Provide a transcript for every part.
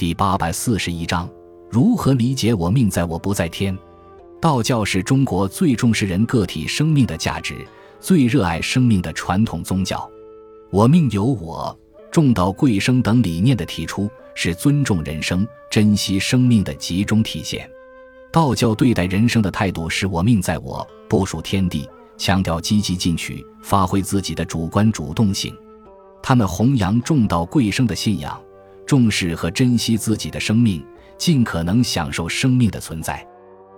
第八百四十一章：如何理解“我命在我不在天”？道教是中国最重视人个体生命的价值、最热爱生命的传统宗教。“我命由我，重道贵生”等理念的提出，是尊重人生、珍惜生命的集中体现。道教对待人生的态度是“我命在我，不属天地”，强调积极进取，发挥自己的主观主动性。他们弘扬重道贵生的信仰。重视和珍惜自己的生命，尽可能享受生命的存在。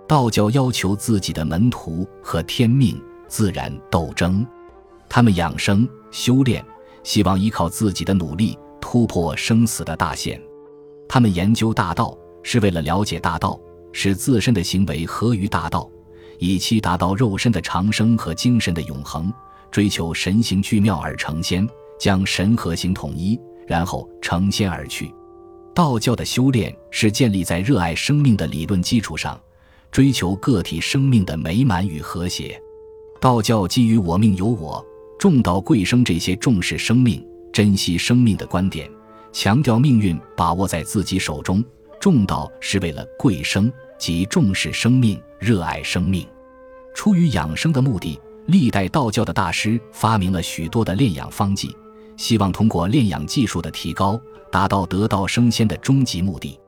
道教要求自己的门徒和天命、自然斗争，他们养生修炼，希望依靠自己的努力突破生死的大限。他们研究大道，是为了了解大道，使自身的行为合于大道，以期达到肉身的长生和精神的永恒。追求神形俱妙而成仙，将神和形统一。然后成仙而去。道教的修炼是建立在热爱生命的理论基础上，追求个体生命的美满与和谐。道教基于“我命由我，重道贵生”这些重视生命、珍惜生命的观点，强调命运把握在自己手中。重道是为了贵生，即重视生命、热爱生命。出于养生的目的，历代道教的大师发明了许多的炼养方剂。希望通过炼养技术的提高，达到得道升仙的终极目的。